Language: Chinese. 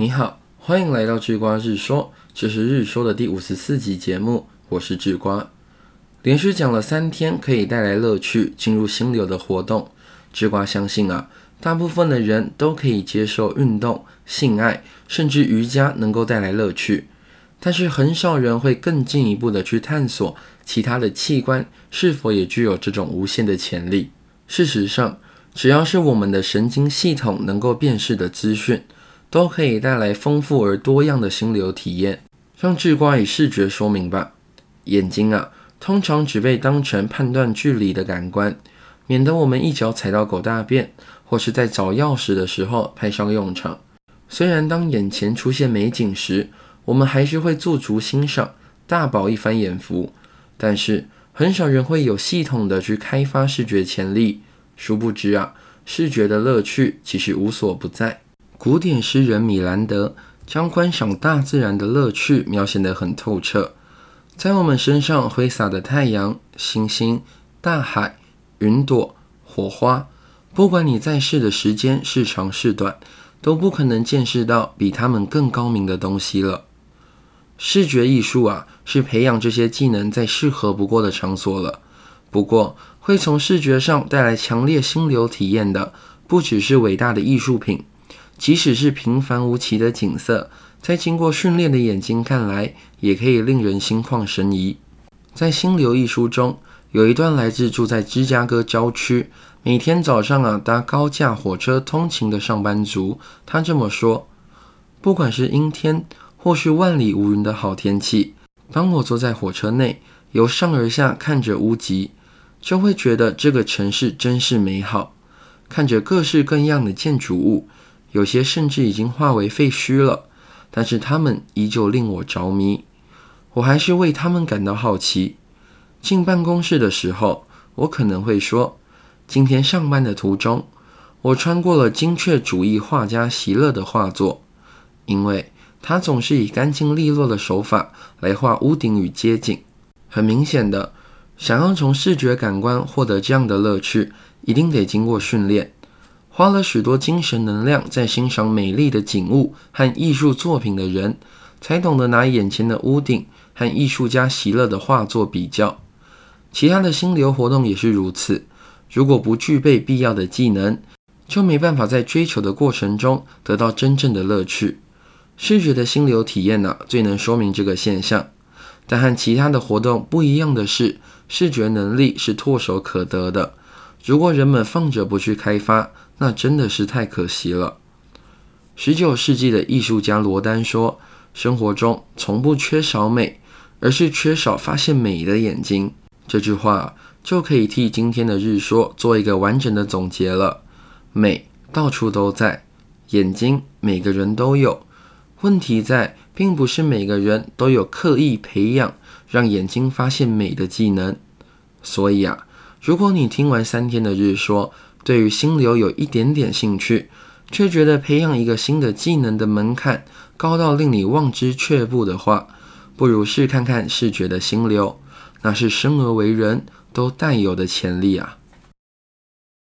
你好，欢迎来到智瓜日说，这是日说的第五十四集节目，我是智瓜。连续讲了三天可以带来乐趣、进入心流的活动，智瓜相信啊，大部分的人都可以接受运动、性爱，甚至瑜伽能够带来乐趣，但是很少人会更进一步的去探索其他的器官是否也具有这种无限的潜力。事实上，只要是我们的神经系统能够辨识的资讯。都可以带来丰富而多样的心流体验。让智瓜以视觉说明吧。眼睛啊，通常只被当成判断距离的感官，免得我们一脚踩到狗大便，或是在找钥匙的时候派上用场。虽然当眼前出现美景时，我们还是会驻足欣赏，大饱一番眼福，但是很少人会有系统的去开发视觉潜力。殊不知啊，视觉的乐趣其实无所不在。古典诗人米兰德将观赏大自然的乐趣描写得很透彻，在我们身上挥洒的太阳、星星、大海、云朵、火花，不管你在世的时间是长是短，都不可能见识到比他们更高明的东西了。视觉艺术啊，是培养这些技能再适合不过的场所了。不过，会从视觉上带来强烈心流体验的，不只是伟大的艺术品。即使是平凡无奇的景色，在经过训练的眼睛看来，也可以令人心旷神怡。在《心流》一书中，有一段来自住在芝加哥郊区，每天早上啊搭高架火车通勤的上班族，他这么说：“不管是阴天或是万里无云的好天气，当我坐在火车内，由上而下看着屋脊，就会觉得这个城市真是美好。看着各式各样的建筑物。”有些甚至已经化为废墟了，但是它们依旧令我着迷。我还是为他们感到好奇。进办公室的时候，我可能会说：“今天上班的途中，我穿过了精确主义画家席勒的画作，因为他总是以干净利落的手法来画屋顶与街景。很明显的，想要从视觉感官获得这样的乐趣，一定得经过训练。”花了许多精神能量在欣赏美丽的景物和艺术作品的人，才懂得拿眼前的屋顶和艺术家席勒的画作比较。其他的心流活动也是如此。如果不具备必要的技能，就没办法在追求的过程中得到真正的乐趣。视觉的心流体验呢，最能说明这个现象。但和其他的活动不一样的是，视觉能力是唾手可得的。如果人们放着不去开发，那真的是太可惜了。十九世纪的艺术家罗丹说：“生活中从不缺少美，而是缺少发现美的眼睛。”这句话就可以替今天的日说做一个完整的总结了。美到处都在，眼睛每个人都有。问题在，并不是每个人都有刻意培养让眼睛发现美的技能。所以啊，如果你听完三天的日说，对于心流有一点点兴趣，却觉得培养一个新的技能的门槛高到令你望之却步的话，不如试看看视觉的心流，那是生而为人都带有的潜力啊。